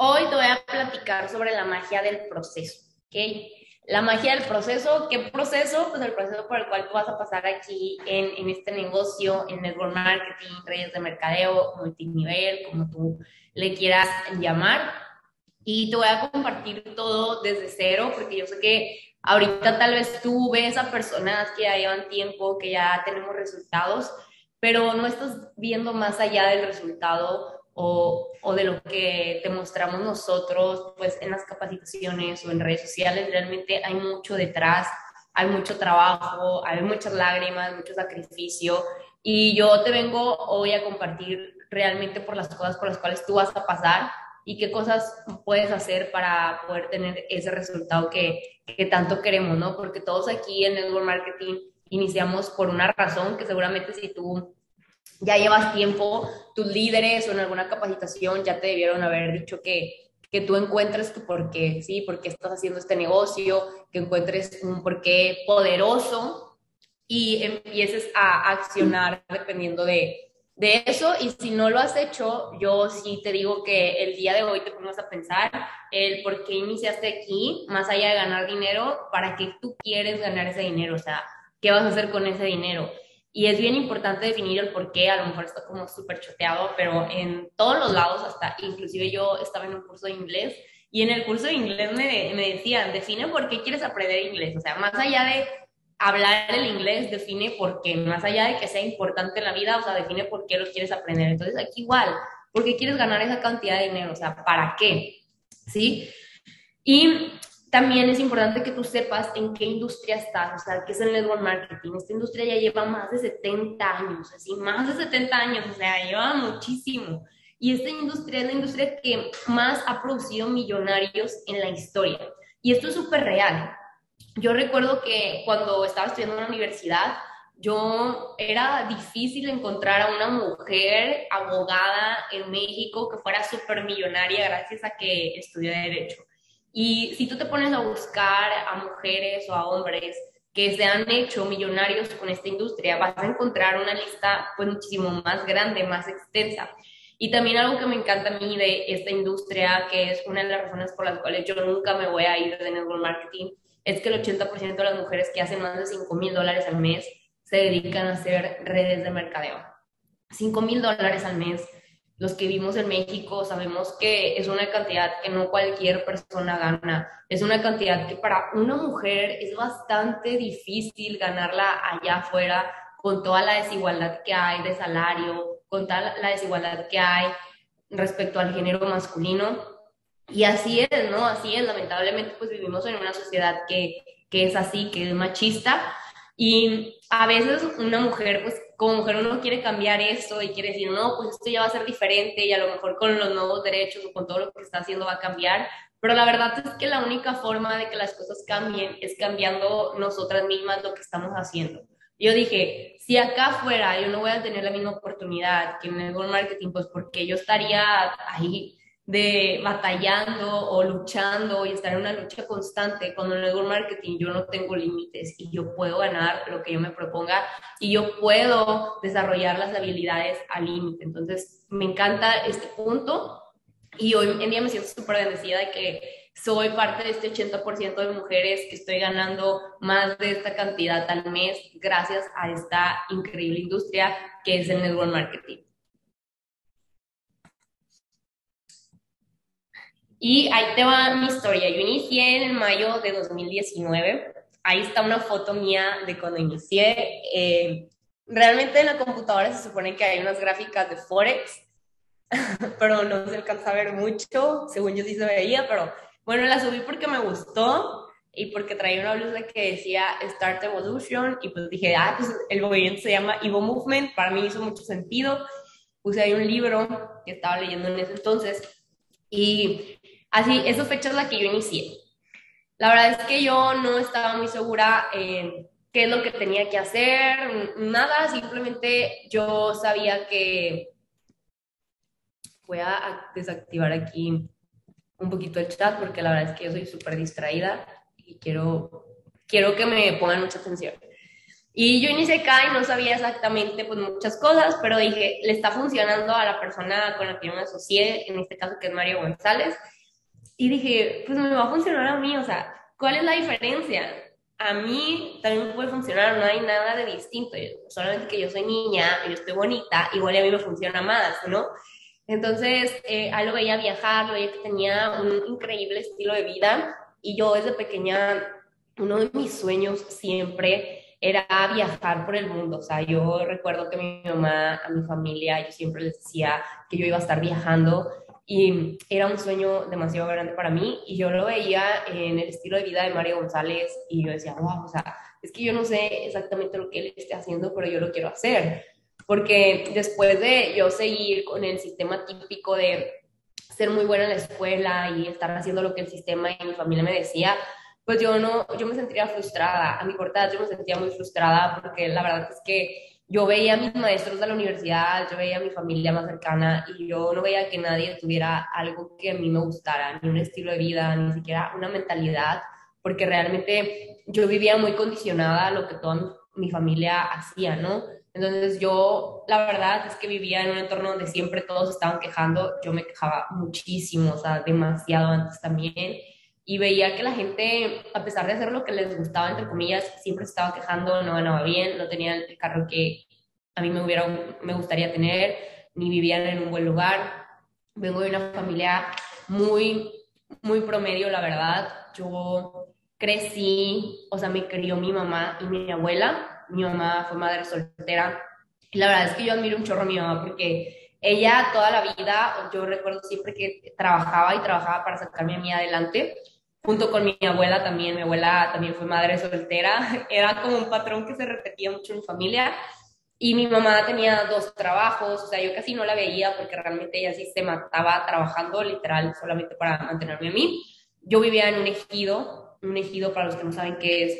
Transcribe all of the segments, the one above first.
Hoy te voy a platicar sobre la magia del proceso, ¿ok? La magia del proceso, ¿qué proceso? Pues el proceso por el cual tú vas a pasar aquí en, en este negocio, en network marketing, redes de mercadeo, multinivel, como tú le quieras llamar. Y te voy a compartir todo desde cero, porque yo sé que ahorita tal vez tú ves a personas que ya llevan tiempo, que ya tenemos resultados, pero no estás viendo más allá del resultado o, o, de lo que te mostramos nosotros, pues en las capacitaciones o en redes sociales, realmente hay mucho detrás, hay mucho trabajo, hay muchas lágrimas, mucho sacrificio. Y yo te vengo hoy a compartir realmente por las cosas por las cuales tú vas a pasar y qué cosas puedes hacer para poder tener ese resultado que, que tanto queremos, ¿no? Porque todos aquí en Network Marketing iniciamos por una razón que seguramente si tú ya llevas tiempo, tus líderes o en alguna capacitación ya te debieron haber dicho que, que tú encuentres tu porqué, ¿sí? ¿Por qué estás haciendo este negocio? Que encuentres un porqué poderoso y empieces a accionar dependiendo de, de eso. Y si no lo has hecho, yo sí te digo que el día de hoy te pongas a pensar el por qué iniciaste aquí, más allá de ganar dinero, para qué tú quieres ganar ese dinero, o sea, ¿qué vas a hacer con ese dinero? Y es bien importante definir el por qué, a lo mejor está como súper choteado, pero en todos los lados, hasta inclusive yo estaba en un curso de inglés y en el curso de inglés me, me decían, define por qué quieres aprender inglés, o sea, más allá de hablar el inglés, define por qué, más allá de que sea importante en la vida, o sea, define por qué lo quieres aprender. Entonces, aquí igual, ¿por qué quieres ganar esa cantidad de dinero? O sea, ¿para qué? ¿Sí? Y también es importante que tú sepas en qué industria estás, o sea, qué es el network marketing. Esta industria ya lleva más de 70 años, así, más de 70 años, o sea, lleva muchísimo. Y esta industria es la industria que más ha producido millonarios en la historia. Y esto es súper real. Yo recuerdo que cuando estaba estudiando en la universidad, yo era difícil encontrar a una mujer abogada en México que fuera súper millonaria gracias a que estudió Derecho. Y si tú te pones a buscar a mujeres o a hombres que se han hecho millonarios con esta industria, vas a encontrar una lista pues muchísimo más grande, más extensa. Y también algo que me encanta a mí de esta industria, que es una de las razones por las cuales yo nunca me voy a ir de network marketing, es que el 80% de las mujeres que hacen más de 5 mil dólares al mes se dedican a hacer redes de mercadeo. 5 mil dólares al mes los que vivimos en México sabemos que es una cantidad que no cualquier persona gana. Es una cantidad que para una mujer es bastante difícil ganarla allá afuera con toda la desigualdad que hay de salario, con toda la desigualdad que hay respecto al género masculino. Y así es, ¿no? Así es. Lamentablemente, pues vivimos en una sociedad que, que es así, que es machista. Y a veces una mujer, pues como mujer uno quiere cambiar esto y quiere decir, no, pues esto ya va a ser diferente y a lo mejor con los nuevos derechos o con todo lo que está haciendo va a cambiar. Pero la verdad es que la única forma de que las cosas cambien es cambiando nosotras mismas lo que estamos haciendo. Yo dije, si acá fuera yo no voy a tener la misma oportunidad que en el marketing, pues porque yo estaría ahí de batallando o luchando y estar en una lucha constante. Cuando en el marketing yo no tengo límites y yo puedo ganar lo que yo me proponga y yo puedo desarrollar las habilidades al límite. Entonces, me encanta este punto y hoy en día me siento súper bendecida de que soy parte de este 80% de mujeres que estoy ganando más de esta cantidad al mes gracias a esta increíble industria que es el network marketing. Y ahí te va mi historia. Yo inicié en mayo de 2019. Ahí está una foto mía de cuando inicié. Eh, realmente en la computadora se supone que hay unas gráficas de Forex, pero no se alcanza a ver mucho. Según yo sí se veía, pero bueno, la subí porque me gustó y porque traía una blusa que decía Start Evolution y pues dije, ah, pues el movimiento se llama Evo Movement. Para mí hizo mucho sentido. Puse ahí un libro que estaba leyendo en ese entonces y así, esa fecha es la que yo inicié. La verdad es que yo no estaba muy segura en qué es lo que tenía que hacer, nada, simplemente yo sabía que voy a desactivar aquí un poquito el chat porque la verdad es que yo soy súper distraída y quiero, quiero que me pongan mucha atención. Y yo inicié acá y no sabía exactamente pues muchas cosas, pero dije, le está funcionando a la persona con la que yo me asocié, en este caso que es Mario González. Y dije, pues me va a funcionar a mí, o sea, ¿cuál es la diferencia? A mí también me puede funcionar, no hay nada de distinto, solamente que yo soy niña, yo estoy bonita, igual a mí me funciona más, ¿no? Entonces, eh, lo veía viajar, lo veía que tenía un increíble estilo de vida y yo desde pequeña, uno de mis sueños siempre era viajar por el mundo. O sea, yo recuerdo que mi mamá, a mi familia, yo siempre les decía que yo iba a estar viajando y era un sueño demasiado grande para mí y yo lo veía en el estilo de vida de Mario González y yo decía, wow, o sea, es que yo no sé exactamente lo que él esté haciendo, pero yo lo quiero hacer. Porque después de yo seguir con el sistema típico de ser muy buena en la escuela y estar haciendo lo que el sistema y mi familia me decía, pues yo no, yo me sentía frustrada. A mi corta yo me sentía muy frustrada porque la verdad es que yo veía a mis maestros de la universidad, yo veía a mi familia más cercana y yo no veía que nadie tuviera algo que a mí me gustara, ni un estilo de vida, ni siquiera una mentalidad, porque realmente yo vivía muy condicionada a lo que toda mi familia hacía, ¿no? Entonces yo, la verdad es que vivía en un entorno donde siempre todos estaban quejando, yo me quejaba muchísimo, o sea, demasiado antes también y veía que la gente, a pesar de hacer lo que les gustaba, entre comillas, siempre estaba quejando, no ganaba bien, no tenían el carro que a mí me, hubiera, me gustaría tener, ni vivían en un buen lugar. Vengo de una familia muy, muy promedio, la verdad. Yo crecí, o sea, me crió mi mamá y mi abuela. Mi mamá fue madre soltera. Y la verdad es que yo admiro un chorro a mi mamá porque ella toda la vida, yo recuerdo siempre que trabajaba y trabajaba para sacarme a mí adelante junto con mi abuela también, mi abuela también fue madre soltera, era como un patrón que se repetía mucho en mi familia. Y mi mamá tenía dos trabajos, o sea, yo casi no la veía porque realmente ella sí se mataba trabajando literal solamente para mantenerme a mí. Yo vivía en un ejido, un ejido para los que no saben qué es,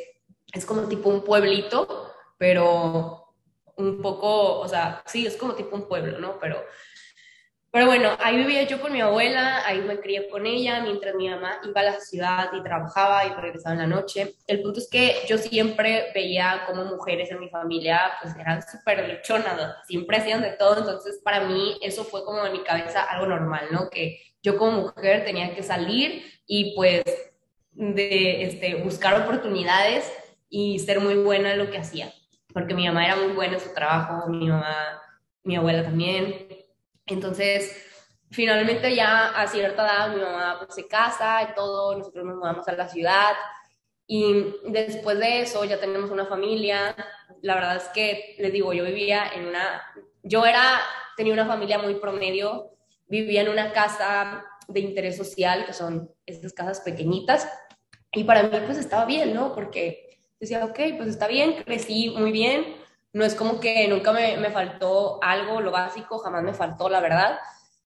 es como tipo un pueblito, pero un poco, o sea, sí, es como tipo un pueblo, ¿no? Pero pero bueno, ahí vivía yo con mi abuela, ahí me crié con ella, mientras mi mamá iba a la ciudad y trabajaba y regresaba en la noche. El punto es que yo siempre veía como mujeres en mi familia pues eran súper luchonas, siempre hacían de todo, entonces para mí eso fue como en mi cabeza algo normal, ¿no? Que yo como mujer tenía que salir y pues de este, buscar oportunidades y ser muy buena en lo que hacía, porque mi mamá era muy buena en su trabajo, mi mamá, mi abuela también, entonces, finalmente ya a cierta edad mi mamá pues, se casa y todo, nosotros nos mudamos a la ciudad y después de eso ya tenemos una familia. La verdad es que les digo, yo vivía en una, yo era, tenía una familia muy promedio, vivía en una casa de interés social, que son estas casas pequeñitas, y para mí pues estaba bien, ¿no? Porque decía, ok, pues está bien, crecí muy bien, no es como que nunca me, me, faltó algo, lo básico, jamás me faltó, la verdad.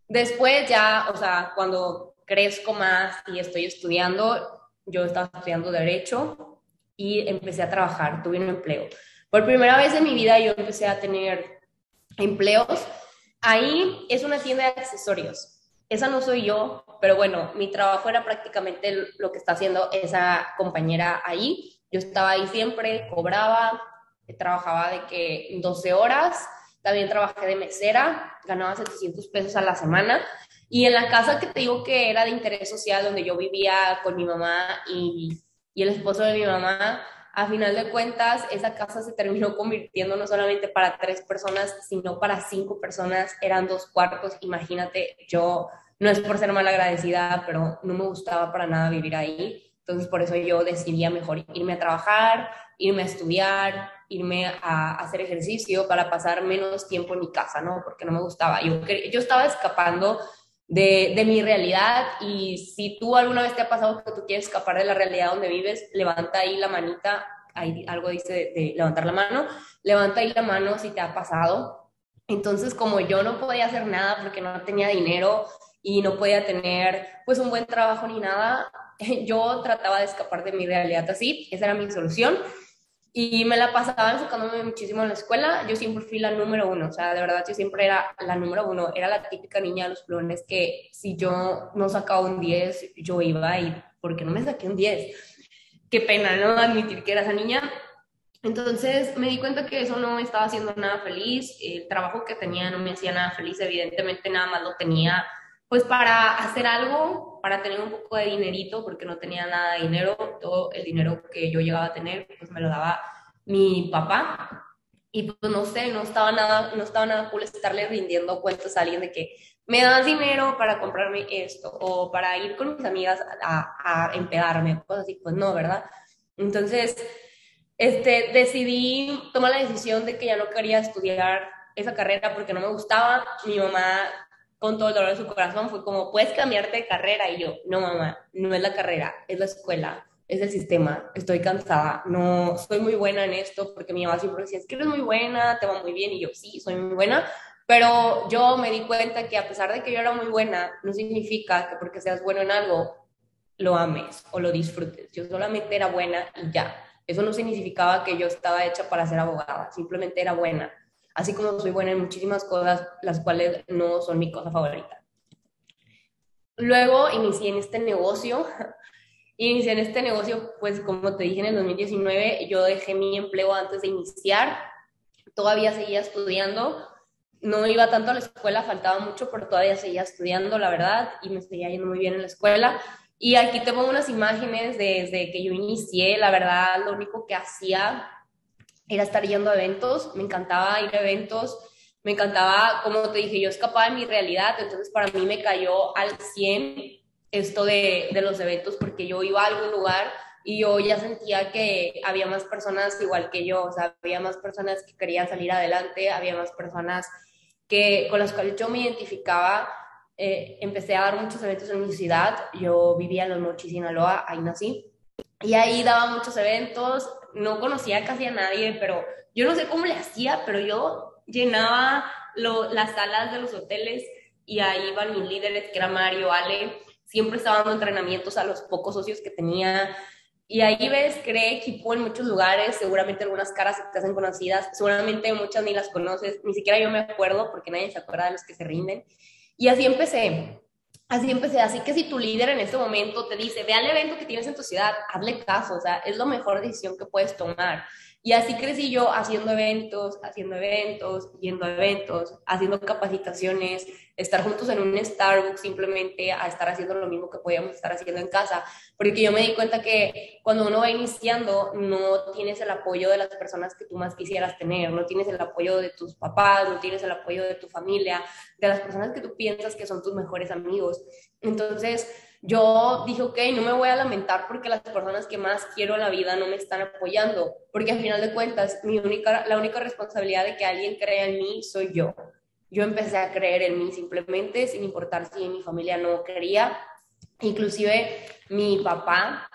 Después ya, o sea, cuando crezco más y estoy estudiando, yo estaba estudiando derecho y empecé a trabajar, tuve un empleo. Por primera vez en mi vida yo empecé a tener empleos. Ahí es una tienda de accesorios. Esa no soy yo, pero bueno, mi trabajo era prácticamente lo que está haciendo esa compañera ahí. Yo estaba ahí siempre, cobraba, trabajaba de que 12 horas, también trabajé de mesera, ganaba 700 pesos a la semana. Y en la casa que te digo que era de interés social, donde yo vivía con mi mamá y, y el esposo de mi mamá, a final de cuentas, esa casa se terminó convirtiendo no solamente para tres personas, sino para cinco personas. Eran dos cuartos. Imagínate, yo no es por ser mal agradecida, pero no me gustaba para nada vivir ahí. Entonces, por eso yo decidía mejor irme a trabajar, irme a estudiar, irme a, hacer ejercicio para pasar menos tiempo en mi casa, ¿no? Porque no me gustaba. Yo, yo estaba escapando de, de, mi realidad y si tú alguna vez te ha pasado que tú quieres escapar de la realidad donde vives, levanta ahí la manita, ahí algo dice de, de levantar la mano, levanta ahí la mano si te ha pasado. Entonces, como yo no podía hacer nada porque no tenía dinero y no podía tener pues un buen trabajo ni nada, yo trataba de escapar de mi realidad así, esa era mi solución y me la pasaba enfocándome muchísimo en la escuela. Yo siempre fui la número uno, o sea, de verdad yo siempre era la número uno. Era la típica niña de los plumones que si yo no sacaba un 10, yo iba y, ¿por qué no me saqué un 10? Qué pena, ¿no? Admitir que era esa niña. Entonces me di cuenta que eso no estaba haciendo nada feliz, el trabajo que tenía no me hacía nada feliz, evidentemente nada más lo tenía pues para hacer algo, para tener un poco de dinerito, porque no tenía nada de dinero, todo el dinero que yo llegaba a tener pues me lo daba mi papá y pues no sé, no estaba nada, no estaba nada cool estarle rindiendo cuentos a alguien de que me das dinero para comprarme esto o para ir con mis amigas a, a empedarme, cosas así, pues no, ¿verdad? Entonces, este, decidí tomar la decisión de que ya no quería estudiar esa carrera porque no me gustaba. Mi mamá, con todo el dolor de su corazón, fue como, puedes cambiarte de carrera. Y yo, no, mamá, no es la carrera, es la escuela, es el sistema. Estoy cansada, no soy muy buena en esto porque mi mamá siempre decía, es que eres muy buena, te va muy bien. Y yo, sí, soy muy buena. Pero yo me di cuenta que a pesar de que yo era muy buena, no significa que porque seas bueno en algo, lo ames o lo disfrutes. Yo solamente era buena y ya. Eso no significaba que yo estaba hecha para ser abogada, simplemente era buena. Así como soy buena en muchísimas cosas, las cuales no son mi cosa favorita. Luego inicié en este negocio. Inicié en este negocio, pues como te dije en el 2019, yo dejé mi empleo antes de iniciar. Todavía seguía estudiando. No iba tanto a la escuela, faltaba mucho, pero todavía seguía estudiando, la verdad, y me seguía yendo muy bien en la escuela. Y aquí te pongo unas imágenes desde que yo inicié. La verdad, lo único que hacía era estar yendo a eventos. Me encantaba ir a eventos. Me encantaba, como te dije, yo escapaba de mi realidad. Entonces, para mí me cayó al 100 esto de, de los eventos porque yo iba a algún lugar y yo ya sentía que había más personas igual que yo. O sea, había más personas que querían salir adelante. Había más personas que, con las cuales yo me identificaba eh, empecé a dar muchos eventos en mi ciudad. Yo vivía en Los Mochis, Sinaloa, ahí nací. Y ahí daba muchos eventos. No conocía casi a nadie, pero yo no sé cómo le hacía, pero yo llenaba las salas de los hoteles y ahí iban mis líderes, que era Mario, Ale. Siempre estaba dando entrenamientos a los pocos socios que tenía. Y ahí ves, creé equipo en muchos lugares, seguramente algunas caras se te hacen conocidas, seguramente muchas ni las conoces, ni siquiera yo me acuerdo porque nadie se acuerda de los que se rinden. Y así empecé. Así empecé. Así que si tu líder en este momento te dice, ve al evento que tienes en tu ciudad, hazle caso. O sea, es la mejor decisión que puedes tomar. Y así crecí yo haciendo eventos, haciendo eventos, yendo a eventos, haciendo capacitaciones, estar juntos en un Starbucks simplemente a estar haciendo lo mismo que podíamos estar haciendo en casa. Porque yo me di cuenta que cuando uno va iniciando no tienes el apoyo de las personas que tú más quisieras tener, no tienes el apoyo de tus papás, no tienes el apoyo de tu familia, de las personas que tú piensas que son tus mejores amigos. Entonces, yo dije, ok, no me voy a lamentar porque las personas que más quiero en la vida no me están apoyando, porque al final de cuentas, mi única, la única responsabilidad de que alguien crea en mí soy yo. Yo empecé a creer en mí simplemente, sin importar si mi familia no quería. Inclusive mi papá,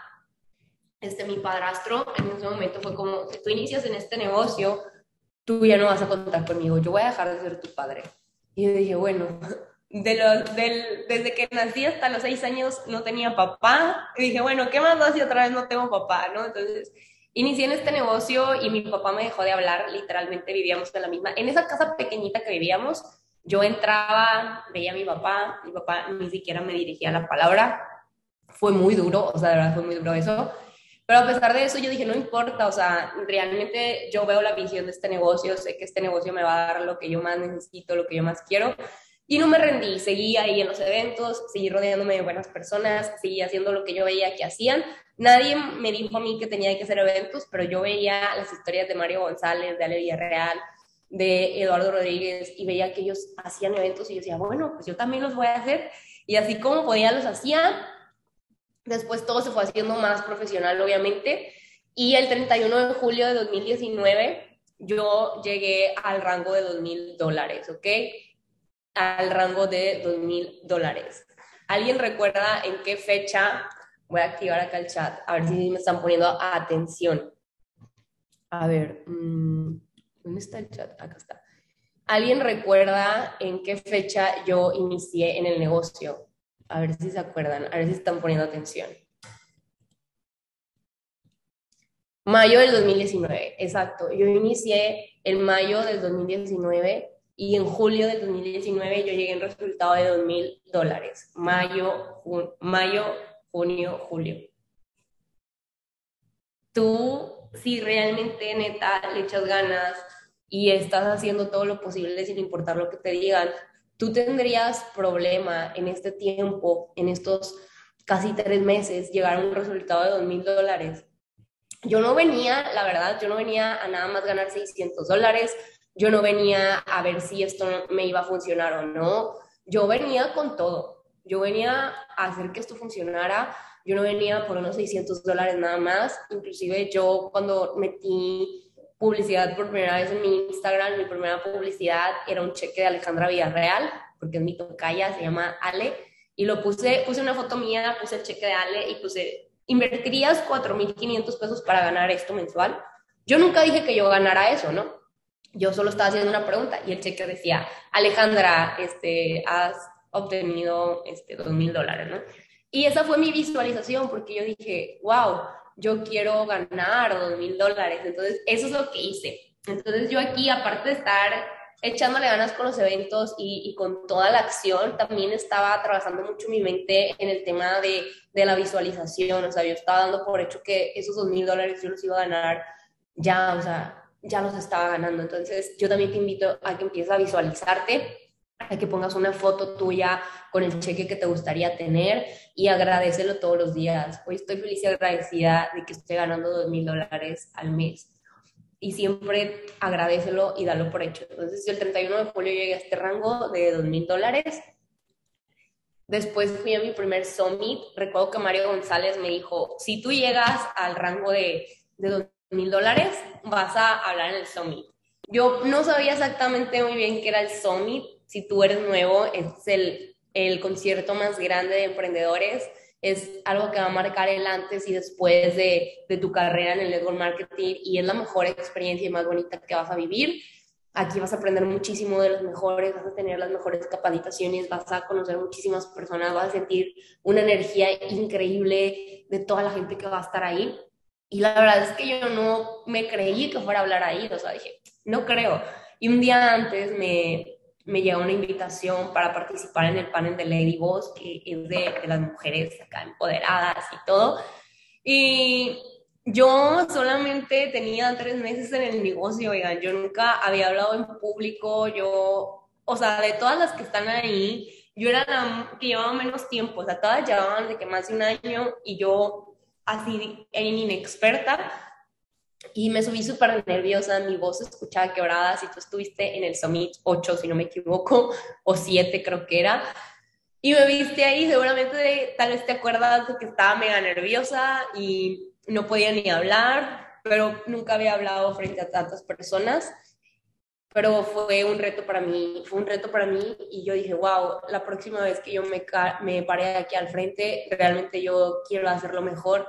este, mi padrastro, en ese momento fue como, si tú inicias en este negocio, tú ya no vas a contar conmigo, yo voy a dejar de ser tu padre. Y yo dije, bueno, de los, del, desde que nací hasta los seis años no tenía papá. Dije, bueno, ¿qué más da si otra vez no tengo papá? ¿no? Entonces, inicié en este negocio y mi papá me dejó de hablar. Literalmente vivíamos en la misma. En esa casa pequeñita que vivíamos, yo entraba, veía a mi papá, mi papá ni siquiera me dirigía la palabra. Fue muy duro, o sea, de verdad fue muy duro eso. Pero a pesar de eso, yo dije, no importa, o sea, realmente yo veo la visión de este negocio, sé que este negocio me va a dar lo que yo más necesito, lo que yo más quiero. Y no me rendí, seguí ahí en los eventos, seguí rodeándome de buenas personas, seguí haciendo lo que yo veía que hacían. Nadie me dijo a mí que tenía que hacer eventos, pero yo veía las historias de Mario González, de Ale Villarreal, de Eduardo Rodríguez y veía que ellos hacían eventos y yo decía, bueno, pues yo también los voy a hacer. Y así como podía, los hacía. Después todo se fue haciendo más profesional, obviamente. Y el 31 de julio de 2019 yo llegué al rango de 2 mil dólares, ¿ok? Al rango de 2 mil dólares. ¿Alguien recuerda en qué fecha? Voy a activar acá el chat, a ver si me están poniendo atención. A ver, mm, ¿dónde está el chat? Acá está. ¿Alguien recuerda en qué fecha yo inicié en el negocio? A ver si se acuerdan, a ver si están poniendo atención. Mayo del 2019, exacto. Yo inicié en mayo del 2019 y en julio del 2019 yo llegué en resultado de 2 mil dólares. Mayo, mayo, junio, julio. ¿Tú si realmente neta le echas ganas y estás haciendo todo lo posible sin importar lo que te digan, tú tendrías problema en este tiempo, en estos casi tres meses, llegar a un resultado de dos mil dólares. Yo no venía, la verdad, yo no venía a nada más ganar 600 dólares, yo no venía a ver si esto me iba a funcionar o no, yo venía con todo, yo venía a hacer que esto funcionara, yo no venía por unos 600 dólares nada más, inclusive yo cuando metí publicidad por primera vez en mi Instagram, mi primera publicidad era un cheque de Alejandra Villarreal, porque es mi tocaya, se llama Ale, y lo puse, puse una foto mía, puse el cheque de Ale y puse, invertirías 4.500 pesos para ganar esto mensual. Yo nunca dije que yo ganara eso, ¿no? Yo solo estaba haciendo una pregunta y el cheque decía, Alejandra, este, has obtenido este, 2.000 dólares, ¿no? Y esa fue mi visualización porque yo dije, wow, yo quiero ganar dos mil dólares. Entonces, eso es lo que hice. Entonces, yo aquí, aparte de estar echándole ganas con los eventos y, con toda la acción, también estaba trabajando mucho mi mente en el tema de, de la visualización. O sea, yo estaba dando por hecho que esos dos mil dólares yo los iba a ganar ya, o sea, ya los estaba ganando. Entonces, yo también te invito a que empieces a visualizarte a que pongas una foto tuya con el cheque que te gustaría tener y agradecelo todos los días. Hoy estoy feliz y agradecida de que estoy ganando dos mil dólares al mes. Y siempre agradecelo y dalo por hecho. Entonces, yo el 31 de julio llegué a este rango de dos mil dólares. Después fui a mi primer summit. Recuerdo que Mario González me dijo, si tú llegas al rango de, de mil dólares, vas a hablar en el summit. Yo no sabía exactamente muy bien qué era el summit, si tú eres nuevo, es el, el concierto más grande de emprendedores, es algo que va a marcar el antes y después de, de tu carrera en el network marketing y es la mejor experiencia y más bonita que vas a vivir. Aquí vas a aprender muchísimo de los mejores, vas a tener las mejores capacitaciones, vas a conocer muchísimas personas, vas a sentir una energía increíble de toda la gente que va a estar ahí. Y la verdad es que yo no me creí que fuera a hablar ahí, o sea, dije, no creo. Y un día antes me, me llegó una invitación para participar en el panel de Lady Boss, que es de, las mujeres acá empoderadas y todo. Y yo solamente tenía tres meses en el negocio, oigan, yo nunca había hablado en público, yo, o sea, de todas las que están ahí, yo era la que llevaba menos tiempo, o sea, todas llevaban de que más de un año y yo así en inexperta, y me subí súper nerviosa, mi voz escuchaba quebrada, si tú estuviste en el Summit 8, si no me equivoco, o 7 creo que era, y me viste ahí, seguramente tal vez te acuerdas de que estaba mega nerviosa y no podía ni hablar, pero nunca había hablado frente a tantas personas, pero fue un reto para mí, fue un reto para mí y yo dije, wow, la próxima vez que yo me, me pare aquí al frente, realmente yo quiero hacerlo mejor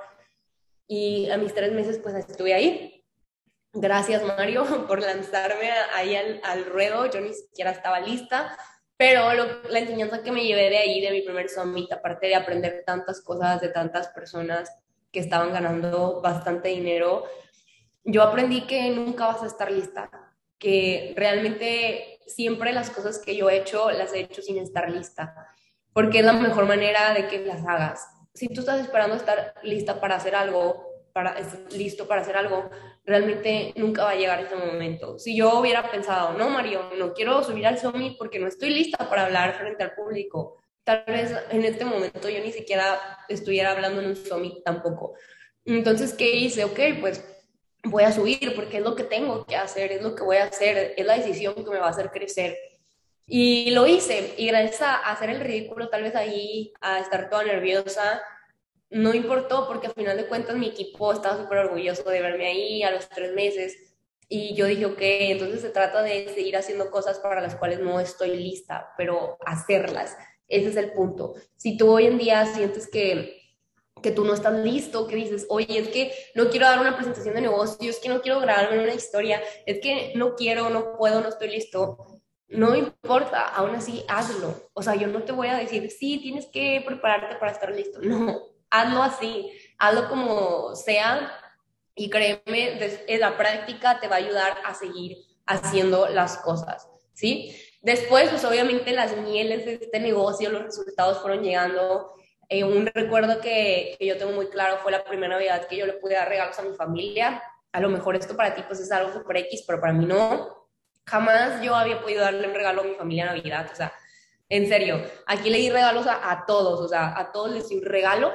y a mis tres meses, pues estuve ahí. Gracias, Mario, por lanzarme ahí al, ruedo. Yo ni siquiera estaba lista, pero la enseñanza que me llevé de ahí, de mi primer summit, aparte de aprender tantas cosas de tantas personas que estaban ganando bastante dinero, yo aprendí que nunca vas a estar lista, que realmente siempre las cosas que yo he hecho las he hecho sin estar lista, porque es la mejor manera de que las hagas si tú estás esperando estar lista para hacer algo, para, listo para hacer algo, realmente nunca va a llegar ese momento. Si yo hubiera pensado, no, Mario, no quiero subir al Summit porque no estoy lista para hablar frente al público, tal vez en este momento yo ni siquiera estuviera hablando en un Summit tampoco. Entonces, ¿qué hice? Ok, pues voy a subir porque es lo que tengo que hacer, es lo que voy a hacer, es la decisión que me va a hacer crecer. Y lo hice, y gracias a hacer el ridículo, tal vez ahí, a estar toda nerviosa, no importó porque al final de cuentas mi equipo estaba súper orgulloso de verme ahí a los tres meses. Y yo dije, ok, entonces se trata de seguir haciendo cosas para las cuales no estoy lista, pero hacerlas. Ese es el punto. Si tú hoy en día sientes que, que tú no estás listo, que dices, oye, es que no quiero dar una presentación de negocios, es que no quiero grabarme una historia, es que no quiero, no puedo, no estoy listo, no importa, aún así hazlo. O sea, yo no te voy a decir, sí, tienes que prepararte para estar listo. No, hazlo así, hazlo como sea y créeme, la práctica te va a ayudar a seguir haciendo las cosas, ¿sí? Después, pues obviamente las mieles de este negocio, los resultados fueron llegando. Eh, un recuerdo que, yo tengo muy claro fue la primera Navidad que yo le pude dar regalos a mi familia. a lo mejor esto para ti pues es algo super X, pero para mí no. Jamás yo había podido darle un regalo a mi familia en Navidad, o sea, en serio, aquí le di regalos a, a todos, o sea, a todos les di un regalo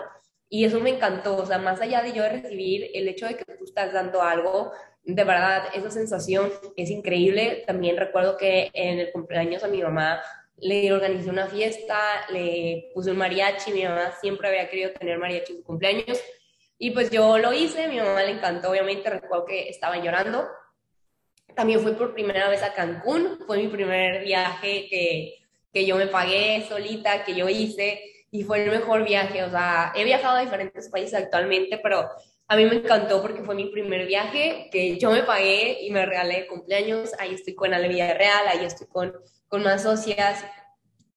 y eso me encantó, o sea, más allá de yo recibir el hecho de que tú estás dando algo, de verdad, esa sensación es increíble. También recuerdo que en el cumpleaños a mi mamá le organizé una fiesta, le puse un mariachi, mi mamá siempre había querido tener mariachi en su cumpleaños y pues yo lo hice, mi mamá le encantó, obviamente recuerdo que estaba llorando. También fui por primera vez a Cancún, fue mi primer viaje que, que yo me pagué solita, que yo hice y fue el mejor viaje, o sea, he viajado a diferentes países actualmente, pero a mí me encantó porque fue mi primer viaje que yo me pagué y me regalé de cumpleaños. Ahí estoy con Ale Real, ahí estoy con, con más socias,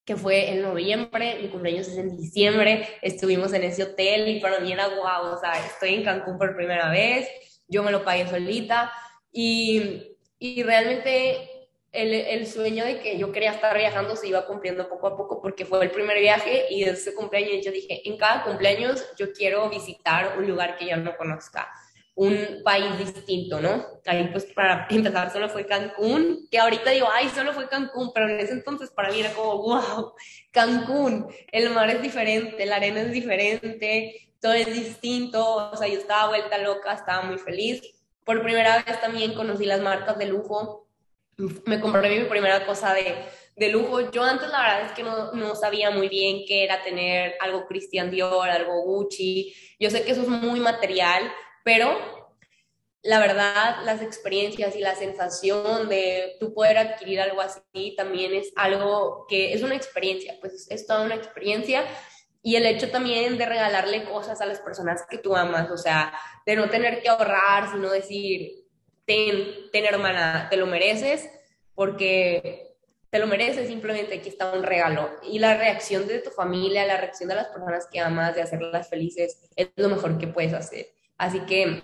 que fue en noviembre, mi cumpleaños es en diciembre, estuvimos en ese hotel y para mí era guau, o sea, estoy en Cancún por primera vez, yo me lo pagué solita y, y realmente el, sueño de que yo quería estar viajando se iba cumpliendo poco a poco porque fue el primer viaje y ese cumpleaños yo dije, en cada cumpleaños yo quiero visitar un lugar que ya no conozca, un país distinto, ¿no? Ahí pues para empezar solo fue Cancún, que ahorita digo, ay, solo fue Cancún, pero en ese entonces para mí era como, wow, Cancún, el mar es diferente, la arena es diferente, todo es distinto, o sea, yo estaba vuelta loca, estaba muy feliz. Por primera vez también conocí las marcas de lujo me compré mi primera cosa de, de, lujo. Yo antes la verdad es que no, no, sabía muy bien qué era tener algo Christian Dior, algo Gucci. Yo sé que eso es muy material, pero la verdad las experiencias y la sensación de tú poder adquirir algo así también es algo que es una experiencia, pues es toda una experiencia. Y el hecho también de regalarle cosas a las personas que tú amas, o sea, de no tener que ahorrar, sino decir, ten, hermana, te lo mereces porque te lo mereces, simplemente aquí está un regalo. Y la reacción de tu familia, la reacción de las personas que amas, de hacerlas felices, es lo mejor que puedes hacer. Así que,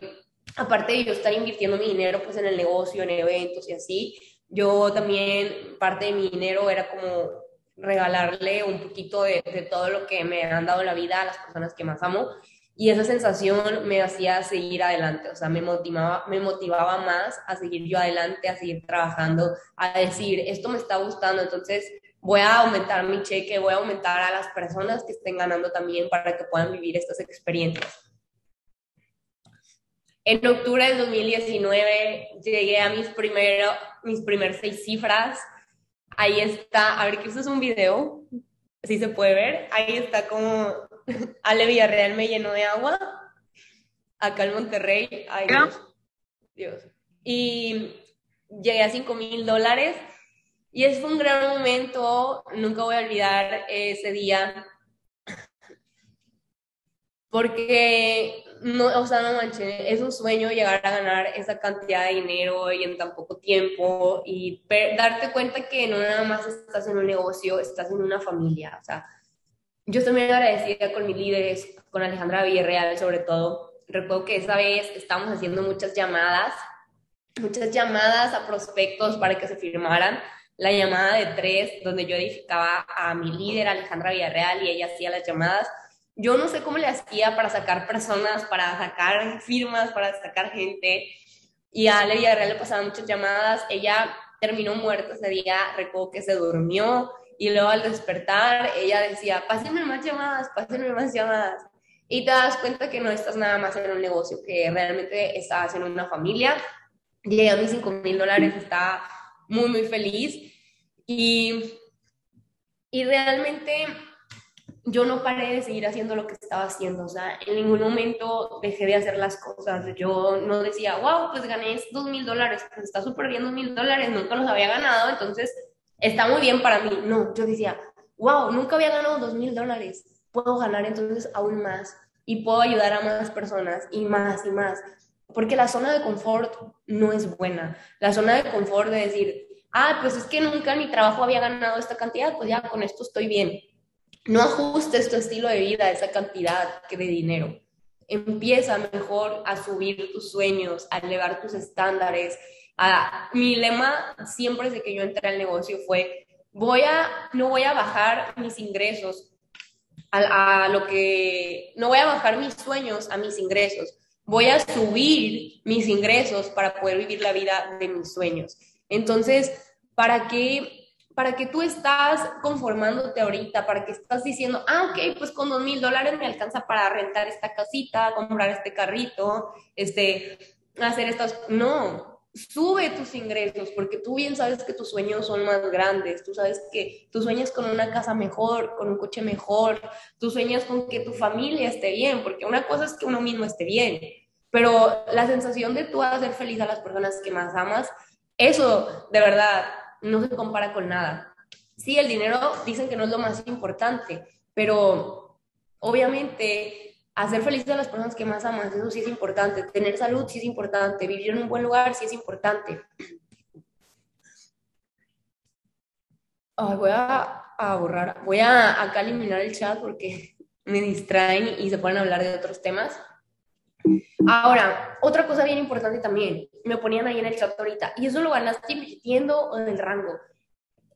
aparte de yo estar invirtiendo mi dinero pues en el negocio, en eventos y así, yo también, parte de mi dinero era como regalarle un poquito de, de todo lo que me han dado en la vida a las personas que más amo y esa sensación me hacía seguir adelante, o sea, me motivaba, me motivaba más a seguir yo adelante, a seguir trabajando, a decir, esto me está gustando, entonces voy a aumentar mi cheque, voy a aumentar a las personas que estén ganando también para que puedan vivir estas experiencias. En octubre del 2019 llegué a mis primeros mis primeras seis cifras. Ahí está, a ver que esto es un video, si se puede ver. Ahí está como Ale Villarreal me llenó de agua. Acá en Monterrey. Ay, Dios. Y llegué a 5 mil dólares. Y es un gran momento. Nunca voy a olvidar ese día. Porque, no, o sea, no manches, es un sueño llegar a ganar esa cantidad de dinero y en tan poco tiempo y darte cuenta que no nada más estás en un negocio, estás en una familia. O sea, yo estoy muy agradecida con mis líderes, con Alejandra Villarreal sobre todo. Recuerdo que esa vez estábamos haciendo muchas llamadas, muchas llamadas a prospectos para que se firmaran. La llamada de tres, donde yo edificaba a mi líder, Alejandra Villarreal, y ella hacía las llamadas. Yo no sé cómo le hacía para sacar personas, para sacar firmas, para sacar gente. Y a Ale Villarreal le pasaban muchas llamadas. Ella terminó muerta ese día, recuerdo que se durmió y luego al despertar ella decía, pásenme más llamadas, pásenme más llamadas. Y te das cuenta que no estás nada más en un negocio, que realmente estás en una familia. Llegué a mis 5 mil dólares, estaba muy, muy feliz. Y, y realmente yo no paré de seguir haciendo lo que estaba haciendo, o sea, en ningún momento dejé de hacer las cosas. Yo no decía, wow, pues gané dos mil dólares, pues está súper bien dos mil dólares, nunca los había ganado, entonces está muy bien para mí. No, yo decía, wow, nunca había ganado dos mil dólares, puedo ganar entonces aún más y puedo ayudar a más personas y más y más. Porque la zona de confort no es buena. La zona de confort de decir, ah, pues es que nunca mi trabajo había ganado esta cantidad, pues ya con esto estoy bien. No ajustes tu estilo de vida a esa cantidad de dinero. Empieza mejor a subir tus sueños, a elevar tus estándares, mi lema siempre desde que yo entré al negocio fue, voy a, no voy a bajar mis ingresos a, lo que, no voy a bajar mis sueños a mis ingresos, voy a subir mis ingresos para poder vivir la vida de mis sueños. Entonces, ¿para qué? ¿Para que tú estás conformándote ahorita? ¿Para que estás diciendo, ah, ok, pues con dos mil dólares me alcanza para rentar esta casita, comprar este carrito, este, hacer estas... No, sube tus ingresos, porque tú bien sabes que tus sueños son más grandes, tú sabes que tú sueñas con una casa mejor, con un coche mejor, tú sueñas con que tu familia esté bien, porque una cosa es que uno mismo esté bien, pero la sensación de tú hacer feliz a las personas que más amas, eso de verdad no se compara con nada. Sí, el dinero dicen que no es lo más importante, pero obviamente hacer felices a las personas que más amas, eso sí es importante. Tener salud sí es importante. Vivir en un buen lugar sí es importante. voy a, borrar, voy a acá eliminar el chat porque me distraen y se pueden hablar de otros temas. Ahora, otra cosa bien importante también, me ponían ahí en el chat ahorita, y eso lo ganaste invirtiendo en el rango.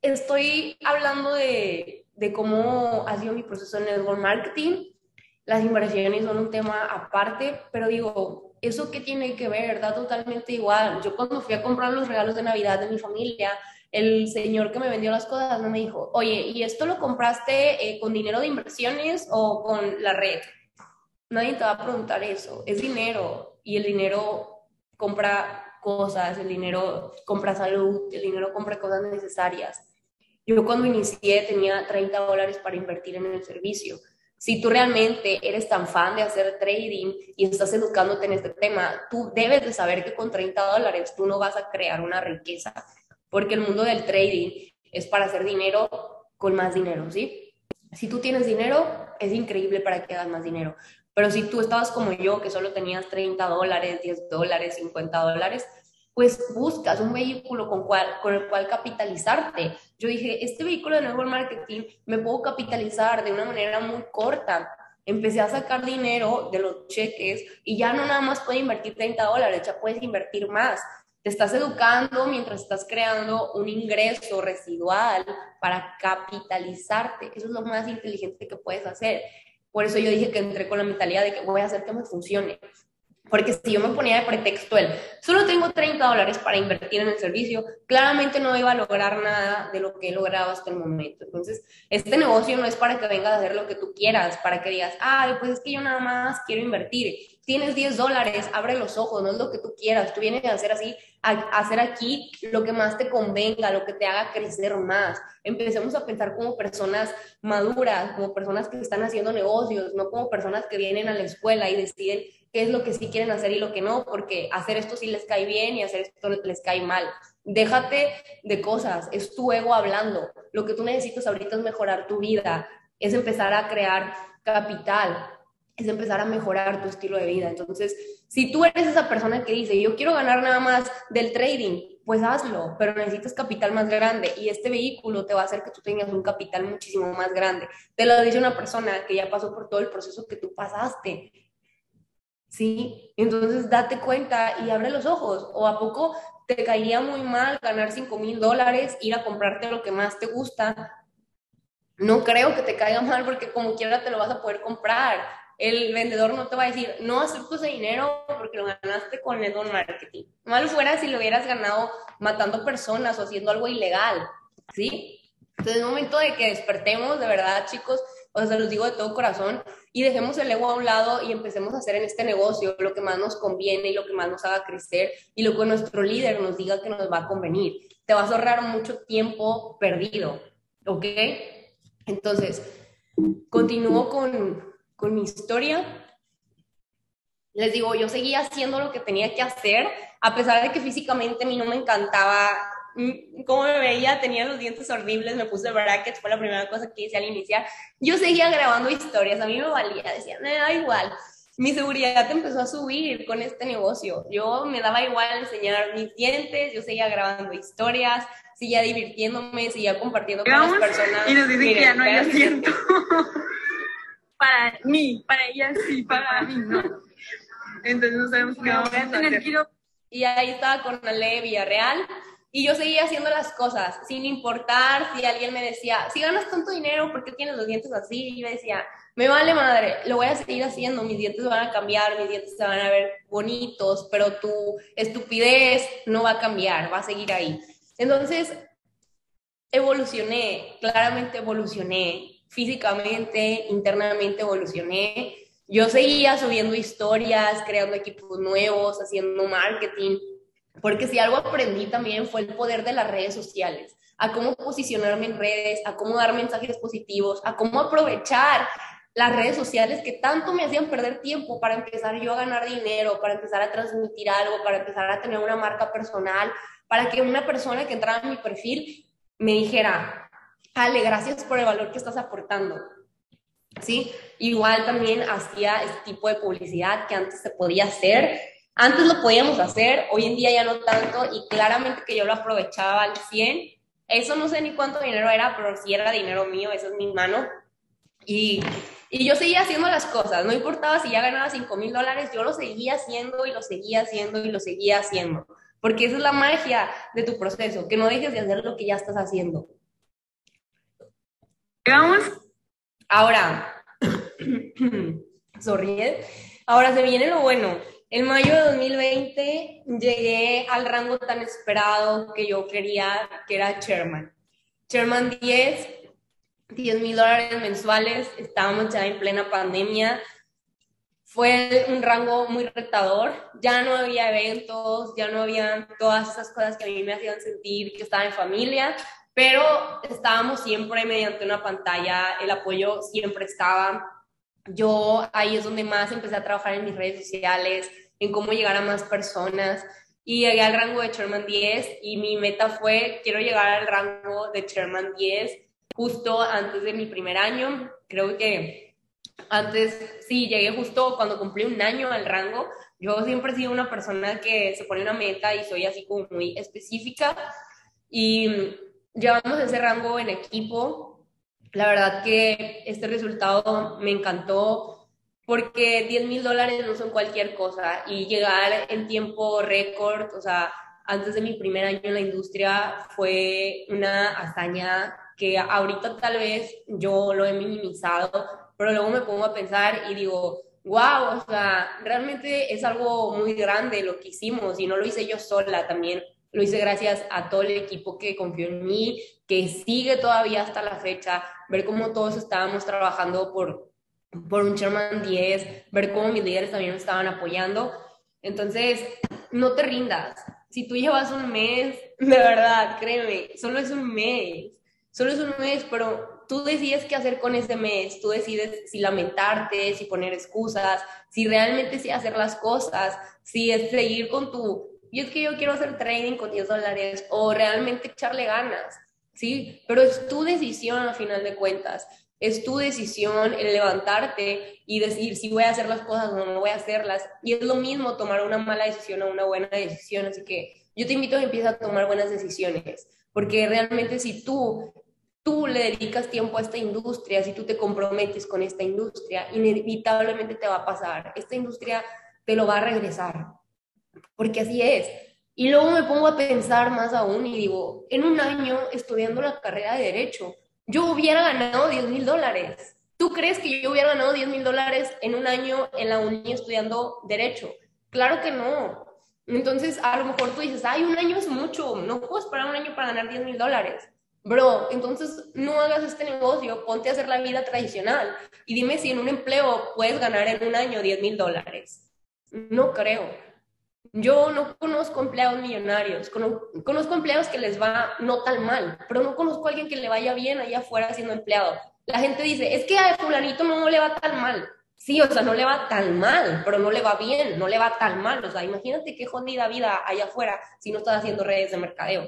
Estoy hablando de, de cómo ha sido mi proceso en network marketing, las inversiones son un tema aparte, pero digo, ¿eso qué tiene que ver? Da totalmente igual. Yo cuando fui a comprar los regalos de Navidad de mi familia, el señor que me vendió las cosas me dijo, oye, ¿y esto lo compraste eh, con dinero de inversiones o con la red? Nadie te va a preguntar eso. Es dinero y el dinero compra cosas, el dinero compra salud, el dinero compra cosas necesarias. Yo cuando inicié tenía 30 dólares para invertir en el servicio si tú realmente eres tan fan de hacer trading y estás educándote en este tema, tú debes de saber que con 30 dólares tú no vas a crear una riqueza, porque el mundo del trading es para hacer dinero con más dinero, ¿sí? Si tú tienes dinero, es increíble para que hagas más dinero. Pero si tú estabas como yo, que solo tenías 30 dólares, 10 dólares, 50 dólares, pues buscas un vehículo con, cual, el cual capitalizarte. Yo dije, este vehículo de network marketing me puedo capitalizar de una manera muy corta. Empecé a sacar dinero de los cheques y ya no nada más puedo invertir 30 dólares, ya puedes invertir más. Te estás educando mientras estás creando un ingreso residual para capitalizarte. Eso es lo más inteligente que puedes hacer. Por eso yo dije que entré con la mentalidad de que voy a hacer que me funcione. Porque si yo me ponía de pretexto el, solo tengo 30 dólares para invertir en el servicio, claramente no iba a lograr nada de lo que he logrado hasta el momento. Entonces, este negocio no es para que vengas a hacer lo que tú quieras, para que digas, ay, pues es que yo nada más quiero invertir. Tienes 10 dólares, abre los ojos, no es lo que tú quieras. Tú vienes a hacer así, a hacer aquí lo que más te convenga, lo que te haga crecer más. Empecemos a pensar como personas maduras, como personas que están haciendo negocios, no como personas que vienen a la escuela y deciden qué es lo que sí quieren hacer y lo que no, porque hacer esto sí les cae bien y hacer esto les cae mal. Déjate de cosas, es tu ego hablando. Lo que tú necesitas ahorita es mejorar tu vida, es empezar a crear capital, es empezar a mejorar tu estilo de vida. Entonces, si tú eres esa persona que dice, yo quiero ganar nada más del trading, pues hazlo, pero necesitas capital más grande y este vehículo te va a hacer que tú tengas un capital muchísimo más grande. Te lo dice una persona que ya pasó por todo el proceso que tú pasaste. ¿sí? Entonces date cuenta y abre los ojos. ¿O a poco te caería muy mal ganar 5 mil dólares, ir a comprarte lo que más te gusta? No creo que te caiga mal porque como quiera te lo vas a poder comprar. El vendedor no te va a decir, no acepto ese dinero porque lo ganaste con el marketing. Mal fuera si lo hubieras ganado matando personas o haciendo algo ilegal, ¿sí? Entonces es momento de que despertemos, de verdad, chicos, o sea, se los digo de todo corazón, y dejemos el ego a un lado y empecemos a hacer en este negocio lo que más nos conviene y lo que más nos haga crecer y lo que nuestro líder nos diga que nos va a convenir. Te vas a ahorrar mucho tiempo perdido, ¿ok? Entonces, continúo con, con mi historia. Les digo, yo seguía haciendo lo que tenía que hacer, a pesar de que físicamente a mí no me encantaba Mm, cómo me veía, tenía los dientes horribles, me puse brackets, fue la primera cosa que hice al iniciar. Yo seguía grabando historias, a mí me valía, decía, me da igual. Mi seguridad empezó a subir con este negocio. Yo me daba igual enseñar mis dientes, yo seguía grabando historias, seguía divirtiéndome, seguía compartiendo con las personas. Y nos dicen que ya no hay asiento. para mí, para ella sí, para mí no. Entonces no sabemos qué vamos a tener Y ahí estaba con Ale Villarreal y yo seguía haciendo las cosas, sin importar si alguien me decía, si ganas tanto dinero, ¿por qué tienes los dientes así? Y yo decía, me vale madre, lo voy a seguir haciendo, mis dientes van a cambiar, mis dientes se van a ver bonitos, pero tu estupidez no va a cambiar, va a seguir ahí. Entonces, evolucioné, claramente evolucioné, físicamente, internamente evolucioné. Yo seguía subiendo historias, creando equipos nuevos, haciendo marketing, porque si algo aprendí también fue el poder de las redes sociales, a cómo posicionarme en redes, a cómo dar mensajes positivos, a cómo aprovechar las redes sociales que tanto me hacían perder tiempo para empezar yo a ganar dinero, para empezar a transmitir algo, para empezar a tener una marca personal, para que una persona que entrara en mi perfil me dijera, Ale, gracias por el valor que estás aportando. ¿Sí? Igual también hacía este tipo de publicidad que antes se podía hacer. Antes lo podíamos hacer, hoy en día ya no tanto y claramente que yo lo aprovechaba al 100. Eso no sé ni cuánto dinero era, pero si era dinero mío, eso es mi mano. Y y yo seguía haciendo las cosas, no importaba si ya ganaba 5 mil dólares, yo lo seguía haciendo y lo seguía haciendo y lo seguía haciendo. Porque esa es la magia de tu proceso, que no dejes de hacer lo que ya estás haciendo. Vamos. Ahora, sonríe. Ahora se viene lo bueno. En mayo de 2020 llegué al rango tan esperado que yo quería, que era Chairman. Chairman 10 10 mil dólares mensuales, estábamos ya en plena pandemia, fue un rango muy retador, ya no había eventos, ya no había todas esas cosas que a mí me hacían sentir que estaba en familia, pero estábamos siempre mediante una pantalla, el apoyo siempre estaba. Yo ahí es donde más empecé a trabajar en mis redes sociales, en cómo llegar a más personas y llegué al rango de Chairman 10 y mi meta fue, quiero llegar al rango de Chairman 10 justo antes de mi primer año. Creo que antes, sí, llegué justo cuando cumplí un año al rango. Yo siempre he sido una persona que se pone una meta y soy así como muy específica. Y llevamos ese rango en equipo. La verdad que este resultado me encantó porque 10 mil dólares no son cualquier cosa y llegar en tiempo récord, o sea, antes de mi primer año en la industria fue una hazaña que ahorita tal vez yo lo he minimizado, pero luego me pongo a pensar y digo, wow, o sea, realmente es algo muy grande lo que hicimos y no lo hice yo sola también. Lo hice gracias a todo el equipo que confió en mí, que sigue todavía hasta la fecha, ver cómo todos estábamos trabajando por, por un Sherman 10, ver cómo mis líderes también me estaban apoyando. Entonces, no te rindas. Si tú llevas un mes, de verdad, créeme, solo es un mes solo es un mes, pero tú decides qué hacer con ese mes, tú decides si lamentarte, si poner excusas, si realmente sí hacer las cosas, si es seguir con tu, y es que yo quiero hacer trading con 10 dólares o realmente echarle ganas, ¿sí? Pero es tu decisión al final de cuentas. Es tu decisión el levantarte y decir si voy a hacer las cosas o no voy a hacerlas. Y es lo mismo tomar una mala decisión o una buena decisión. Así que yo te invito a que empieces a tomar buenas decisiones. Porque realmente si tú tú le dedicas tiempo a esta industria, si tú te comprometes con esta industria, inevitablemente te va a pasar. Esta industria te lo va a regresar, porque así es. Y luego me pongo a pensar más aún y digo, en un año estudiando la carrera de derecho, yo hubiera ganado 10 mil dólares. ¿Tú crees que yo hubiera ganado 10 mil dólares en un año en la uni estudiando derecho? Claro que no. Entonces, a lo mejor tú dices, ay, un año es mucho, no puedo esperar un año para ganar 10 mil dólares. Bro, entonces no hagas este negocio, ponte a hacer la vida tradicional y dime si en un empleo puedes ganar en un año 10 mil dólares. No creo. Yo no conozco empleados millonarios, conozco empleados que les va no tan mal, pero no conozco a alguien que le vaya bien allá afuera siendo empleado. La gente dice, es que a fulanito no le va tan mal. Sí, o sea, no le va tan mal, pero no le va bien, no le va tan mal. O sea, imagínate qué jodida vida allá afuera si no estás haciendo redes de mercadeo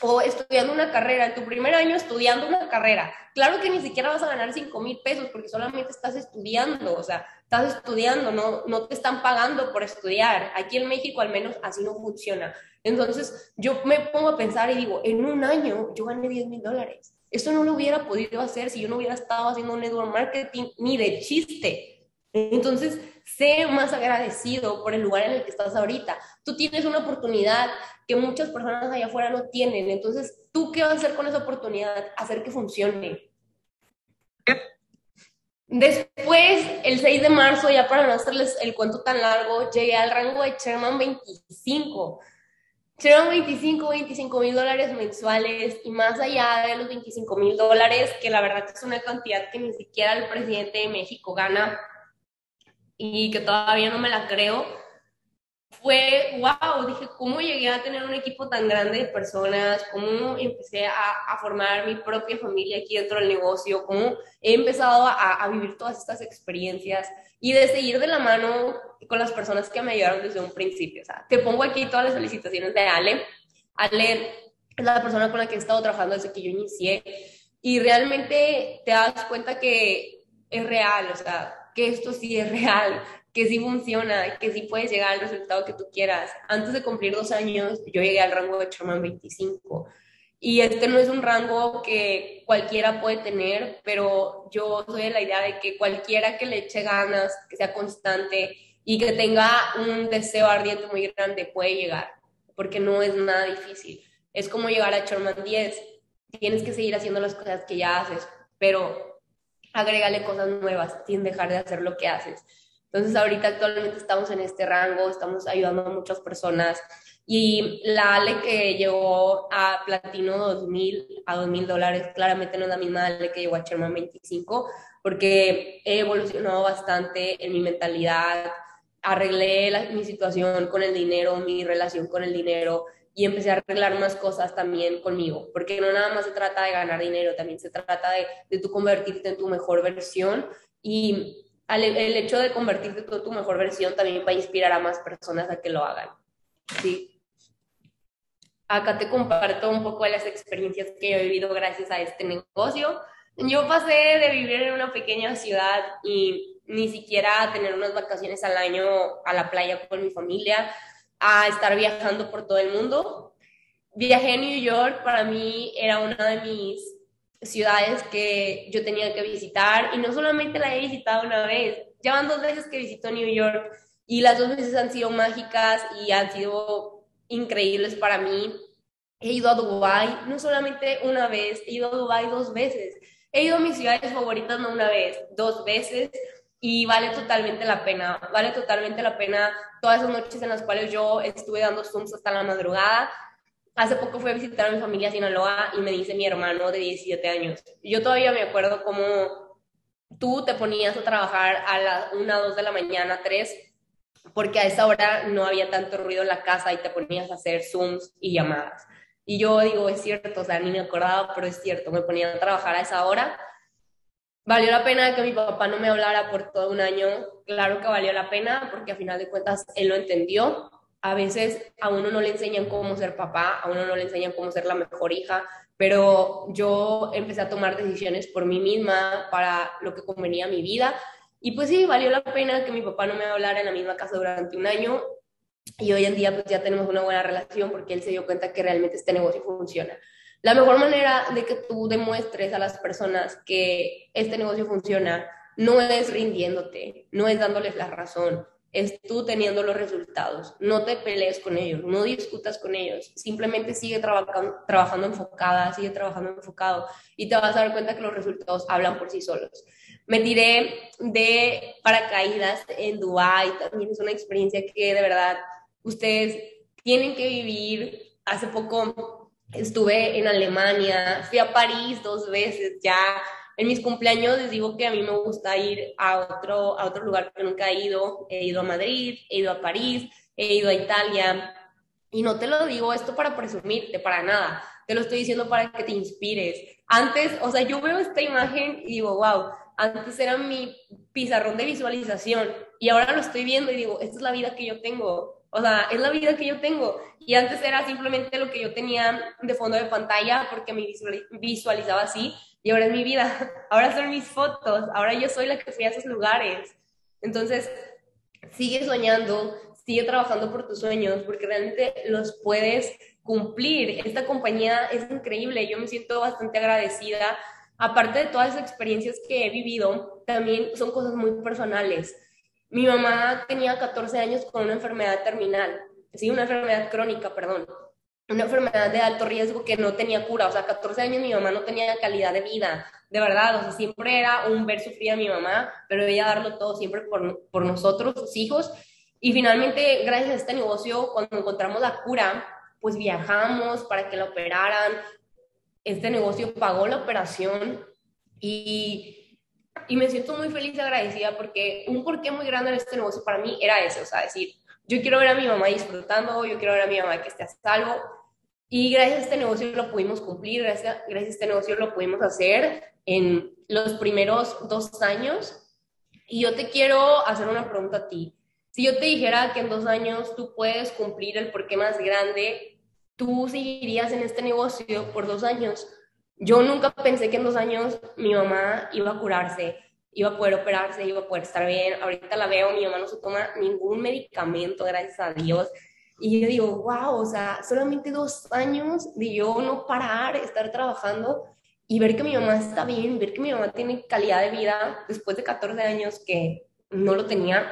o estudiando una carrera, en tu primer año estudiando una carrera. Claro que ni siquiera vas a ganar 5 mil pesos porque solamente estás estudiando, o sea, estás estudiando, no, no te están pagando por estudiar. Aquí en México al menos así no funciona. Entonces yo me pongo a pensar y digo, en un año yo gané 10 mil dólares. Esto no lo hubiera podido hacer si yo no hubiera estado haciendo un network marketing ni de chiste. Entonces, sé más agradecido por el lugar en el que estás ahorita. Tú tienes una oportunidad que muchas personas allá afuera no tienen. Entonces, ¿tú qué vas a hacer con esa oportunidad? Hacer que funcione. Después, el 6 de marzo, ya para no hacerles el cuento tan largo, llegué al rango de Chairman 25. Chairman 25, 25 mil dólares mensuales y más allá de los 25 mil dólares, que la verdad es una cantidad que ni siquiera el presidente de México gana y que todavía no me la creo fue, wow, dije, ¿cómo llegué a tener un equipo tan grande de personas? ¿Cómo empecé a, a formar mi propia familia aquí dentro del negocio? ¿Cómo he empezado a, a, vivir todas estas experiencias? Y de seguir de la mano con las personas que me ayudaron desde un principio. O sea, te pongo aquí todas las felicitaciones de Ale. Ale es la persona con la que he estado trabajando desde que yo inicié. Y realmente te das cuenta que es real, o sea, que esto sí es real, que sí funciona, que sí puedes llegar al resultado que tú quieras. Antes de cumplir dos años, yo llegué al rango de Chairman 25. Y este no es un rango que cualquiera puede tener, pero yo soy de la idea de que cualquiera que le eche ganas, que sea constante y que tenga un deseo ardiente muy grande puede llegar, porque no es nada difícil. Es como llegar a Chairman 10. Tienes que seguir haciendo las cosas que ya haces, pero agrégale cosas nuevas sin dejar de hacer lo que haces. Entonces ahorita actualmente estamos en este rango, estamos ayudando a muchas personas y la Ale que llegó a Platino 2000 a 2000 dólares claramente no es la misma Ale que llegó a Sherman 25 porque he evolucionado bastante en mi mentalidad, arreglé mi situación con el dinero, mi relación con el dinero y empecé a arreglar más cosas también conmigo, porque no nada más se trata de ganar dinero, también se trata de, de tú convertirte en tu mejor versión y el hecho de convertirte en tu mejor versión también va a inspirar a más personas a que lo hagan. Sí. Acá te comparto un poco de las experiencias que he vivido gracias a este negocio. Yo pasé de vivir en una pequeña ciudad y ni siquiera tener unas vacaciones al año a la playa con mi familia, a estar viajando por todo el mundo. Viajé a New York, para mí era una de mis ciudades que yo tenía que visitar y no solamente la he visitado una vez, ya van dos veces que visito New York y las dos veces han sido mágicas y han sido increíbles para mí. He ido a Dubai no solamente una vez, he ido a Dubai dos veces. He ido a mis ciudades favoritas no una vez, dos veces y vale totalmente la pena, vale totalmente la pena todas esas noches en las cuales yo estuve dando zooms hasta la madrugada Hace poco fui a visitar a mi familia a Sinaloa y me dice mi hermano de 17 años. Yo todavía me acuerdo cómo tú te ponías a trabajar a las 1, 2 de la mañana, 3, porque a esa hora no había tanto ruido en la casa y te ponías a hacer Zooms y llamadas. Y yo digo, es cierto, o sea, ni me acordaba, pero es cierto, me ponía a trabajar a esa hora. Valió la pena que mi papá no me hablara por todo un año. Claro que valió la pena, porque a final de cuentas él lo entendió a veces a uno no le enseñan cómo ser papá, a uno no le enseñan cómo ser la mejor hija, pero yo empecé a tomar decisiones por mí misma para lo que convenía a mi vida. Y pues sí, valió la pena que mi papá no me hablara en la misma casa durante un año. Y hoy en día pues ya tenemos una buena relación porque él se dio cuenta que realmente este negocio funciona. La mejor manera de que tú demuestres a las personas que este negocio funciona no es rindiéndote, no es dándoles la razón, es tú teniendo los resultados. No te pelees con ellos, no discutas con ellos, simplemente sigue trabajando, enfocada, sigue trabajando enfocado y te vas a dar cuenta que los resultados hablan por sí solos. Me tiré de paracaídas en Dubai, también es una experiencia que de verdad ustedes tienen que vivir. Hace poco estuve en Alemania, fui a París dos veces ya en mis cumpleaños les digo que a mí me gusta ir a otro, a otro lugar que nunca he ido. He ido a Madrid, he ido a París, he ido a Italia. Y no te lo digo esto para presumirte, para nada. Te lo estoy diciendo para que te inspires. Antes, o sea, yo veo esta imagen y digo, wow, antes era mi pizarrón de visualización y ahora lo estoy viendo y digo, esta es la vida que yo tengo. O sea, es la vida que yo tengo. Y antes era simplemente lo que yo tenía de fondo de pantalla porque me visualizaba así y ahora es mi vida, ahora son mis fotos, ahora yo soy la que fui a esos lugares. Entonces, sigue soñando, sigue trabajando por tus sueños, porque realmente los puedes cumplir. Esta compañía es increíble, yo me siento bastante agradecida. Aparte de todas las experiencias que he vivido, también son cosas muy personales. Mi mamá tenía 14 años con una enfermedad terminal, sí, una enfermedad crónica, perdón una enfermedad de alto riesgo que no tenía cura, o sea, 14 años mi mamá no tenía calidad de vida, de verdad, o sea, siempre era un ver sufrir a mi mamá, pero ella darlo todo siempre por, por nosotros, sus hijos. Y finalmente, gracias a este negocio, cuando encontramos la cura, pues viajamos para que la operaran. Este negocio pagó la operación y, y me siento muy feliz y agradecida porque un porqué muy grande en este negocio para mí era ese, o sea, decir, yo quiero ver a mi mamá disfrutando, yo quiero ver a mi mamá que esté a salvo. Y gracias a este negocio lo pudimos cumplir, gracias, gracias a este negocio lo pudimos hacer en los primeros dos años. Y yo te quiero hacer una pregunta a ti. Si yo te dijera que en dos años tú puedes cumplir el porqué más grande, tú seguirías en este negocio por dos años. Yo nunca pensé que en dos años mi mamá iba a curarse, iba a poder operarse, iba a poder estar bien. Ahorita la veo, mi mamá no se toma ningún medicamento, gracias a Dios. Y yo digo, wow, o sea, solamente dos años de yo no parar, estar trabajando y ver que mi mamá está bien, ver que mi mamá tiene calidad de vida después de 14 años que no lo tenía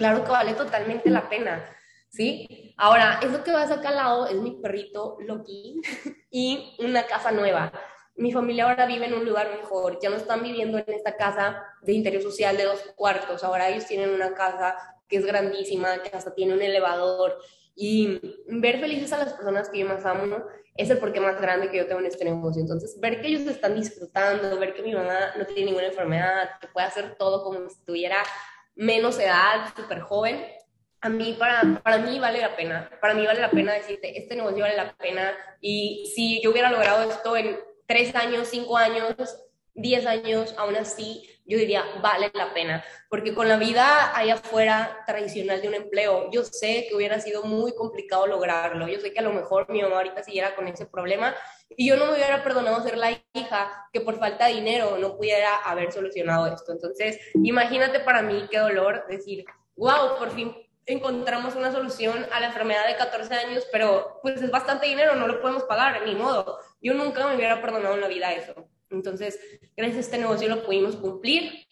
claro que vale totalmente la pena, ¿sí? Ahora, eso que vas acá al lado es mi perrito Loki y una casa nueva. Mi familia ahora vive en un lugar mejor, ya no están viviendo en esta casa de interior social de dos cuartos, ahora ellos tienen una casa que es grandísima, que hasta tiene un elevador, y ver felices a las personas que yo más amo es el porqué más grande que yo tengo en este negocio. Entonces, ver que ellos están disfrutando, ver que mi mamá no tiene ninguna enfermedad, que puede hacer todo como si estuviera menos edad, súper joven, a mí, para, para mí vale la pena. Para mí vale la pena decirte, este negocio vale la pena. Y si yo hubiera logrado esto en tres años, cinco años, diez años, aún así, yo diría, vale la pena. Porque con la vida allá afuera tradicional de un empleo, yo sé que hubiera sido muy complicado lograrlo. Yo sé que a lo mejor mi mamá ahorita siguiera con ese problema y yo no me hubiera perdonado ser la hija que por falta de dinero no pudiera haber solucionado esto. Entonces, imagínate para mí qué dolor decir, wow, por fin encontramos una solución a la enfermedad de 14 años, pero pues es bastante dinero, no lo podemos pagar, ni modo. Yo nunca me hubiera perdonado en la vida eso. Entonces, gracias a este negocio lo pudimos cumplir.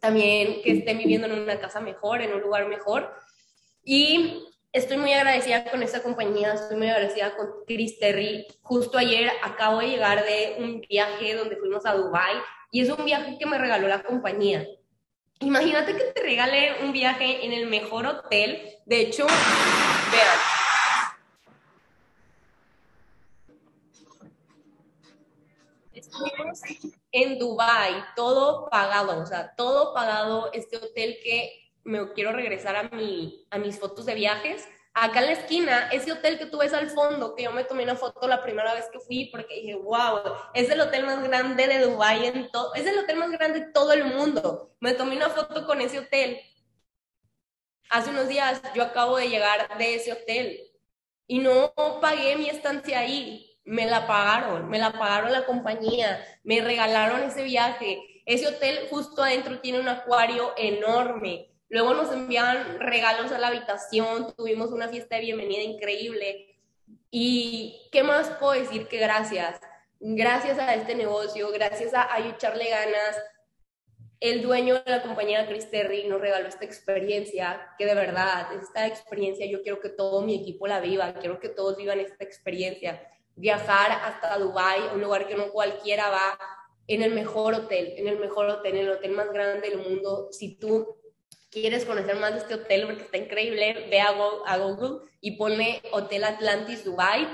También que estén viviendo en una casa mejor, en un lugar mejor. Y estoy muy agradecida con esta compañía, estoy muy agradecida con Chris Terry. Justo ayer acabo de llegar de un viaje donde fuimos a Dubai y es un viaje que me regaló la compañía. Imagínate que te regale un viaje en el mejor hotel. De hecho, vean. Estuvimos en Dubai, todo pagado, o sea, todo pagado. Este hotel que me quiero regresar a, mi, a mis fotos de viajes. Acá en la esquina, ese hotel que tú ves al fondo, que yo me tomé una foto la primera vez que fui porque dije, wow, es el hotel más grande de Dubái en todo, es el hotel más grande de todo el mundo. Me tomé una foto con ese hotel. Hace unos días yo acabo de llegar de ese hotel y no pagué mi estancia ahí, me la pagaron, me la pagaron la compañía, me regalaron ese viaje. Ese hotel justo adentro tiene un acuario enorme Luego nos enviaban regalos a la habitación, tuvimos una fiesta de bienvenida increíble. ¿Y qué más puedo decir que gracias? Gracias a este negocio, gracias a, a ganas, el dueño de la compañía Chris Terry nos regaló esta experiencia, que de verdad, esta experiencia yo quiero que todo mi equipo la viva, quiero que todos vivan esta experiencia. Viajar hasta Dubai, un lugar que no cualquiera va, en el mejor hotel, en el mejor hotel, en el hotel más grande del mundo. Si tú quieres conocer más de este hotel porque está increíble, ve a, Google y pone Hotel Atlantis Dubai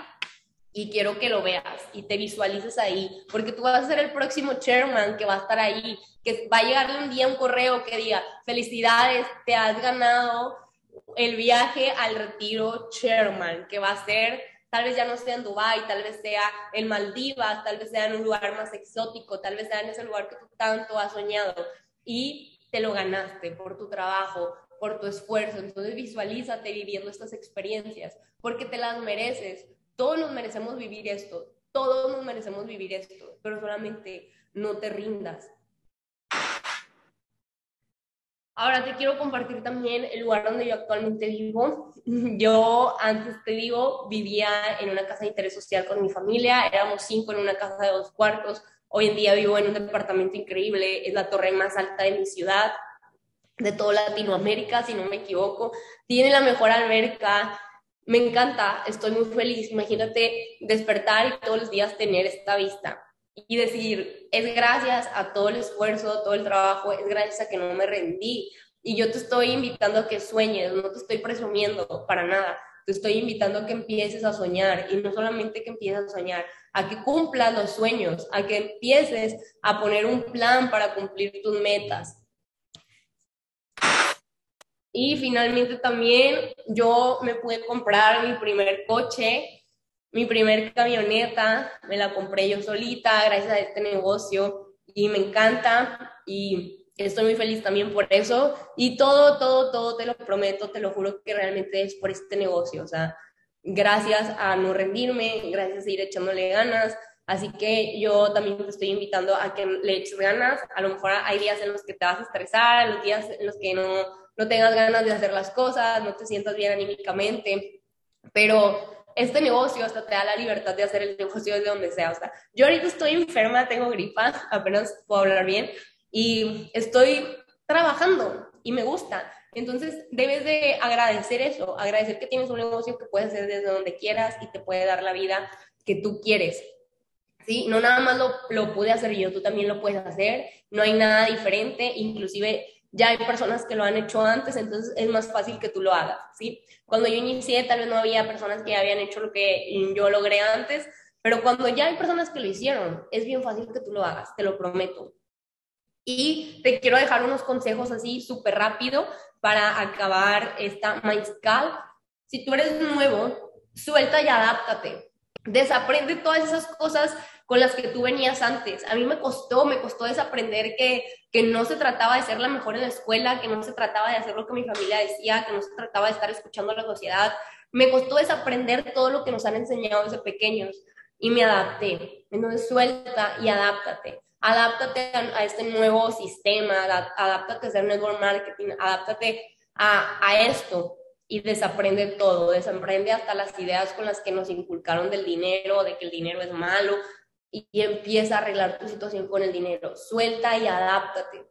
y quiero que lo veas y te visualices ahí, porque tú vas a ser el próximo chairman que va a estar ahí, que va a llegarle un día un correo que diga, felicidades, te has ganado el viaje al retiro chairman, que va a ser, tal vez ya no sea en Dubai, tal vez sea en Maldivas, tal vez sea en un lugar más exótico, tal vez sea en ese lugar que tú tanto has soñado. Y te lo ganaste por tu trabajo, por tu esfuerzo. Entonces visualízate viviendo estas experiencias porque te las mereces. Todos nos merecemos vivir esto, todos nos merecemos vivir esto, pero solamente no te rindas. Ahora te quiero compartir también el lugar donde yo actualmente vivo. Yo antes te digo, vivía en una casa de interés social con mi familia, éramos cinco en una casa de dos cuartos, Hoy en día vivo en un departamento increíble, es la torre más alta de mi ciudad, de toda Latinoamérica, si no me equivoco. Tiene la mejor alberca, me encanta, estoy muy feliz. Imagínate despertar y todos los días tener esta vista. y decir, es gracias a todo el esfuerzo, todo el trabajo, es gracias a que no me rendí. Y yo te estoy invitando a que sueñes, no te estoy presumiendo para nada. Te estoy invitando a que empieces a soñar y no solamente que empieces a soñar, a que cumplas los sueños, a que empieces a poner un plan para cumplir tus metas. Y finalmente también yo me pude comprar mi primer coche, mi primer camioneta, me la compré yo solita gracias a este negocio y me encanta y estoy muy feliz también por eso y todo, todo, todo te lo prometo, te lo juro que realmente es por este negocio, o sea, gracias a no rendirme, gracias a seguir echándole ganas, Así que yo también te estoy invitando a que le eches ganas. A lo mejor hay días en los que te vas a estresar, los días en los que no, no tengas ganas de hacer las cosas, no te sientas bien anímicamente, pero este negocio hasta te da la libertad de hacer el negocio desde donde sea. O sea, yo ahorita estoy enferma, tengo gripa, apenas puedo hablar bien y estoy trabajando y me gusta. Entonces, debes de agradecer eso, agradecer que tienes un negocio que puedes hacer desde donde quieras y te puede dar la vida que tú quieres. ¿Sí? No nada más lo, lo pude hacer yo, tú también lo puedes hacer, no hay nada diferente, inclusive ya hay personas que lo han hecho antes, entonces es más fácil que tú lo hagas, ¿sí? Cuando yo inicié, tal vez no había personas que habían hecho lo que yo logré antes, pero cuando ya hay personas que lo hicieron, es bien fácil que tú lo hagas, te lo prometo. Y te quiero dejar unos consejos así súper rápido para acabar esta maizcal. Si tú eres nuevo, suelta y adáptate. Desaprende todas esas cosas con las que tú venías antes. A mí me costó, me costó desaprender que, que no se trataba de ser la mejor en la escuela, que no se trataba de hacer lo que mi familia decía, que no se trataba de estar escuchando a la sociedad. Me costó desaprender todo lo que nos han enseñado desde pequeños y me adapté. Entonces suelta y adáptate. Adáptate a, este nuevo sistema, adáptate a hacer network marketing, adáptate a, a esto y desaprende todo, desaprende hasta las ideas con las que nos inculcaron del dinero, de que el dinero es malo, y, empieza a arreglar tu situación con el dinero. Suelta y adáptate.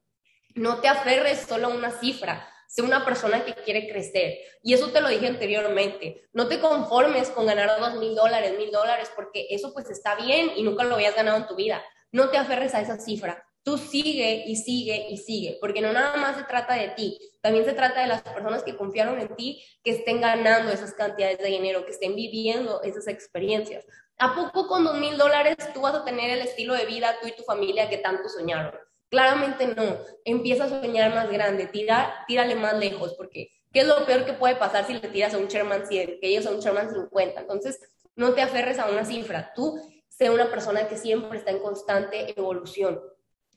No te aferres solo a una cifra. Sé una persona que quiere crecer. Y eso te lo dije anteriormente. No te conformes con ganar dos mil dólares, mil dólares, porque eso pues está bien y nunca lo habías ganado en tu vida. No te aferres a esa cifra. Tú sigue y sigue y sigue, porque no nada más se trata de ti, también se trata de las personas que confiaron en ti, que estén ganando esas cantidades de dinero, que estén viviendo esas experiencias. ¿A poco con dos mil dólares tú vas a tener el estilo de vida tú y tu familia que tanto soñaron? Claramente no. Empieza a soñar más grande, tira, tírale más lejos, porque ¿qué es lo peor que puede pasar si le tiras a un Sherman 100, que ellos son un Sherman 50? Entonces, no te aferres a una cifra. Tú sé una persona que siempre está en constante evolución.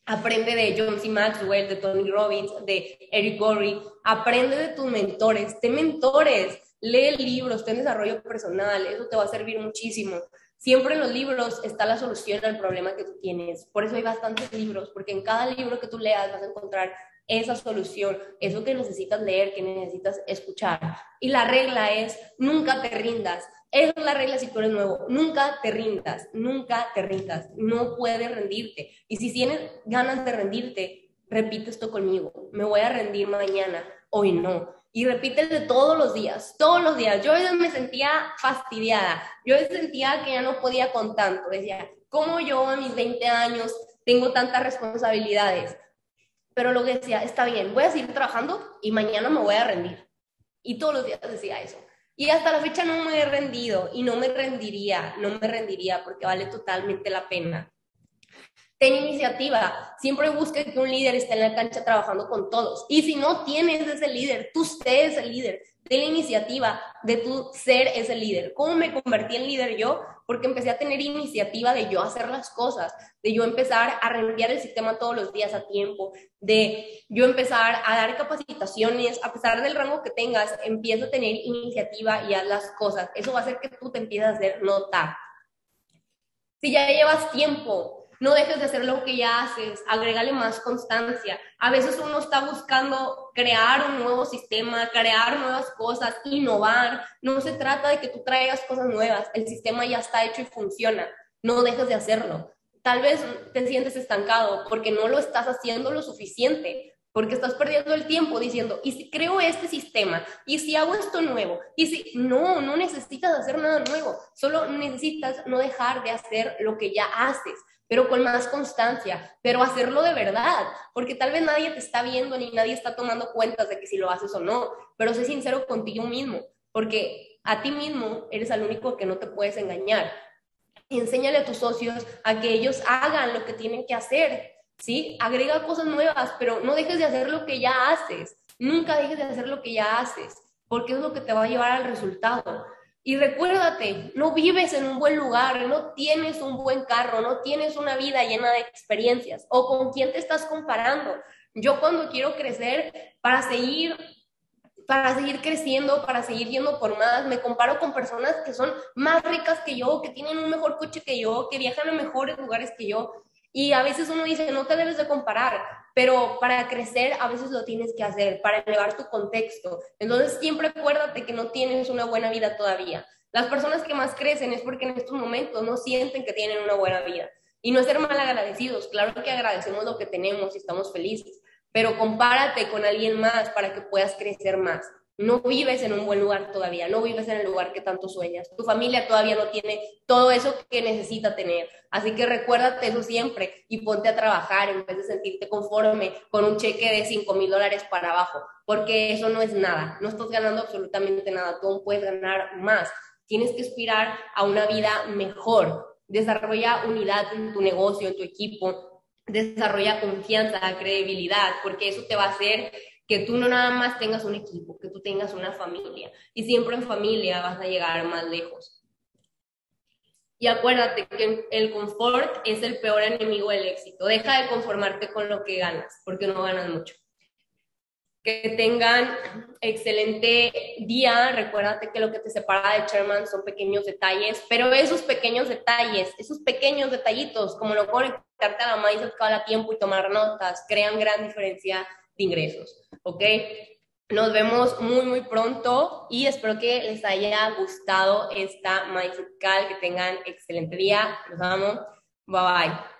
Aprende de John C. Maxwell, de Tony Robbins, de Eric Gorry. Aprende de tus mentores. Ten mentores. Lee libros, ten desarrollo personal. Eso te va a servir muchísimo. Siempre en los libros está la solución al problema que tú tienes. Por eso hay bastantes libros, porque en cada libro que tú leas vas a encontrar esa solución, eso que necesitas leer, que necesitas escuchar. Y la regla es, nunca te rindas. Es la regla si tú eres nuevo. Nunca te rindas, nunca te rindas. No puedes rendirte. Y si tienes ganas de rendirte, repite esto conmigo. Me voy a rendir mañana, hoy no y repítete todos los días, todos los días. Yo me sentía fastidiada, yo a veces sentía que ya no podía con tanto, decía, ¿cómo yo a mis 20 años tengo tantas responsabilidades? Pero lo que decía, está bien, voy a seguir trabajando y mañana me voy a rendir. Y todos los días decía eso. Y hasta la fecha no me he rendido y no me rendiría, no me rendiría porque vale totalmente la pena ten iniciativa, siempre busque que un líder esté en la cancha trabajando con todos. Y si no tienes ese líder, tú seas el líder, ten la iniciativa de tú ser ese líder. ¿Cómo me convertí en líder yo? Porque empecé a tener iniciativa de yo hacer las cosas, de yo empezar a reenviar el sistema todos los días a tiempo, de yo empezar a dar capacitaciones, a pesar del rango que tengas, empieza a tener iniciativa y haz las cosas. Eso va a hacer que tú te empieces a hacer notar. Si ya llevas tiempo no dejes de hacer lo que ya haces, agrégale más constancia. A veces uno está buscando crear un nuevo sistema, crear nuevas cosas, innovar. No se trata de que tú traigas cosas nuevas, el sistema ya está hecho y funciona. No dejes de hacerlo. Tal vez te sientes estancado porque no lo estás haciendo lo suficiente, porque estás perdiendo el tiempo diciendo, ¿y si creo este sistema? ¿Y si hago esto nuevo? ¿Y si no, no necesitas hacer nada nuevo, solo necesitas no dejar de hacer lo que ya haces. Pero con más constancia, pero hacerlo de verdad, porque tal vez nadie te está viendo ni nadie está tomando cuentas de que si lo haces o no, pero sé sincero contigo mismo, porque a ti mismo eres el único que no te puedes engañar. Enséñale a tus socios a que ellos hagan lo que tienen que hacer, ¿sí? Agrega cosas nuevas, pero no dejes de hacer lo que ya haces. Nunca dejes de hacer lo que ya haces, porque es lo que te va a llevar al resultado. Y recuérdate, no vives en un buen lugar, no tienes un buen carro, no tienes una vida llena de experiencias. ¿O con quién te estás comparando? Yo cuando quiero crecer, para seguir para seguir creciendo, para seguir yendo por más, me comparo con personas que son más ricas que yo, que tienen un mejor coche que yo, que viajan a mejores lugares que yo. Y a veces uno dice, no te debes de comparar, pero para crecer a veces lo tienes que hacer, para elevar tu contexto. Entonces siempre acuérdate que no tienes una buena vida todavía. Las personas que más crecen es porque en estos momentos no sienten que tienen una buena vida. Y no ser mal agradecidos, claro que agradecemos lo que tenemos y estamos felices, pero compárate con alguien más para que puedas crecer más. No vives en un buen lugar todavía, no vives en el lugar que tanto sueñas. Tu familia todavía no tiene todo eso que necesita tener. Así que recuérdate eso siempre y ponte a trabajar en vez de sentirte conforme con un cheque de 5 mil dólares para abajo, porque eso no es nada. No estás ganando absolutamente nada, tú puedes ganar más. Tienes que aspirar a una vida mejor. Desarrolla unidad en tu negocio, en tu equipo. Desarrolla confianza, credibilidad, porque eso te va a hacer que tú no nada más tengas un equipo, que tú tengas una familia. Y siempre en familia vas a llegar más lejos. Y acuérdate que el confort es el peor enemigo del éxito. Deja de conformarte con lo que ganas, porque no ganas mucho. Que tengan excelente día. Recuérdate que lo que te separa de Sherman son pequeños detalles, pero esos pequeños detalles, esos pequeños detallitos, como lo conectarte a la maíz cada tiempo y tomar notas, crean gran diferencia de ingresos. ¿ok? Nos vemos muy, muy pronto y espero que les haya gustado esta Mindset que tengan excelente día. Los amo. Bye bye.